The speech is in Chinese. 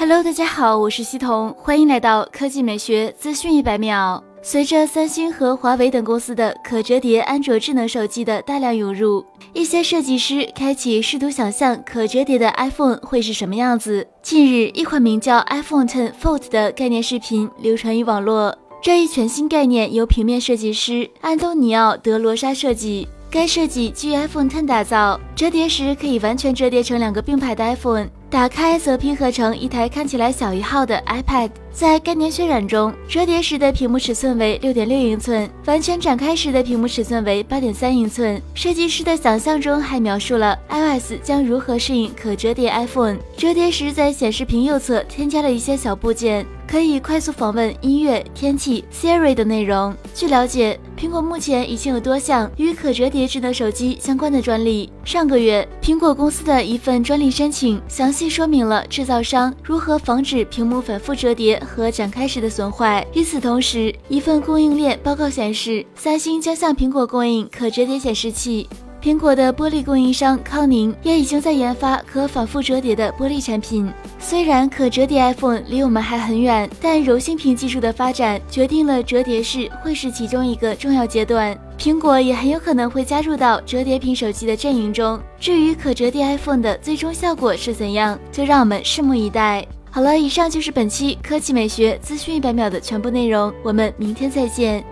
Hello，大家好，我是西彤，欢迎来到科技美学资讯一百秒。随着三星和华为等公司的可折叠安卓智能手机的大量涌入，一些设计师开启试图想象可折叠的 iPhone 会是什么样子。近日，一款名叫 iPhone 10 Fold 的概念视频流传于网络。这一全新概念由平面设计师安东尼奥·德罗莎设计。该设计基于 iPhone 10打造，折叠时可以完全折叠成两个并排的 iPhone。打开则拼合成一台看起来小一号的 iPad。在概念渲染中，折叠时的屏幕尺寸为六点六英寸，完全展开时的屏幕尺寸为八点三英寸。设计师的想象中还描述了 iOS 将如何适应可折叠 iPhone。折叠时在显示屏右侧添加了一些小部件。可以快速访问音乐、天气、Siri 等内容。据了解，苹果目前已经有多项与可折叠智能手机相关的专利。上个月，苹果公司的一份专利申请详细细说明了制造商如何防止屏幕反复折叠和展开时的损坏。与此同时，一份供应链报告显示，三星将向苹果供应可折叠显示器。苹果的玻璃供应商康宁也已经在研发可反复折叠的玻璃产品。虽然可折叠 iPhone 离我们还很远，但柔性屏技术的发展决定了折叠式会是其中一个重要阶段。苹果也很有可能会加入到折叠屏手机的阵营中。至于可折叠 iPhone 的最终效果是怎样，就让我们拭目以待。好了，以上就是本期科技美学资讯一百秒的全部内容，我们明天再见。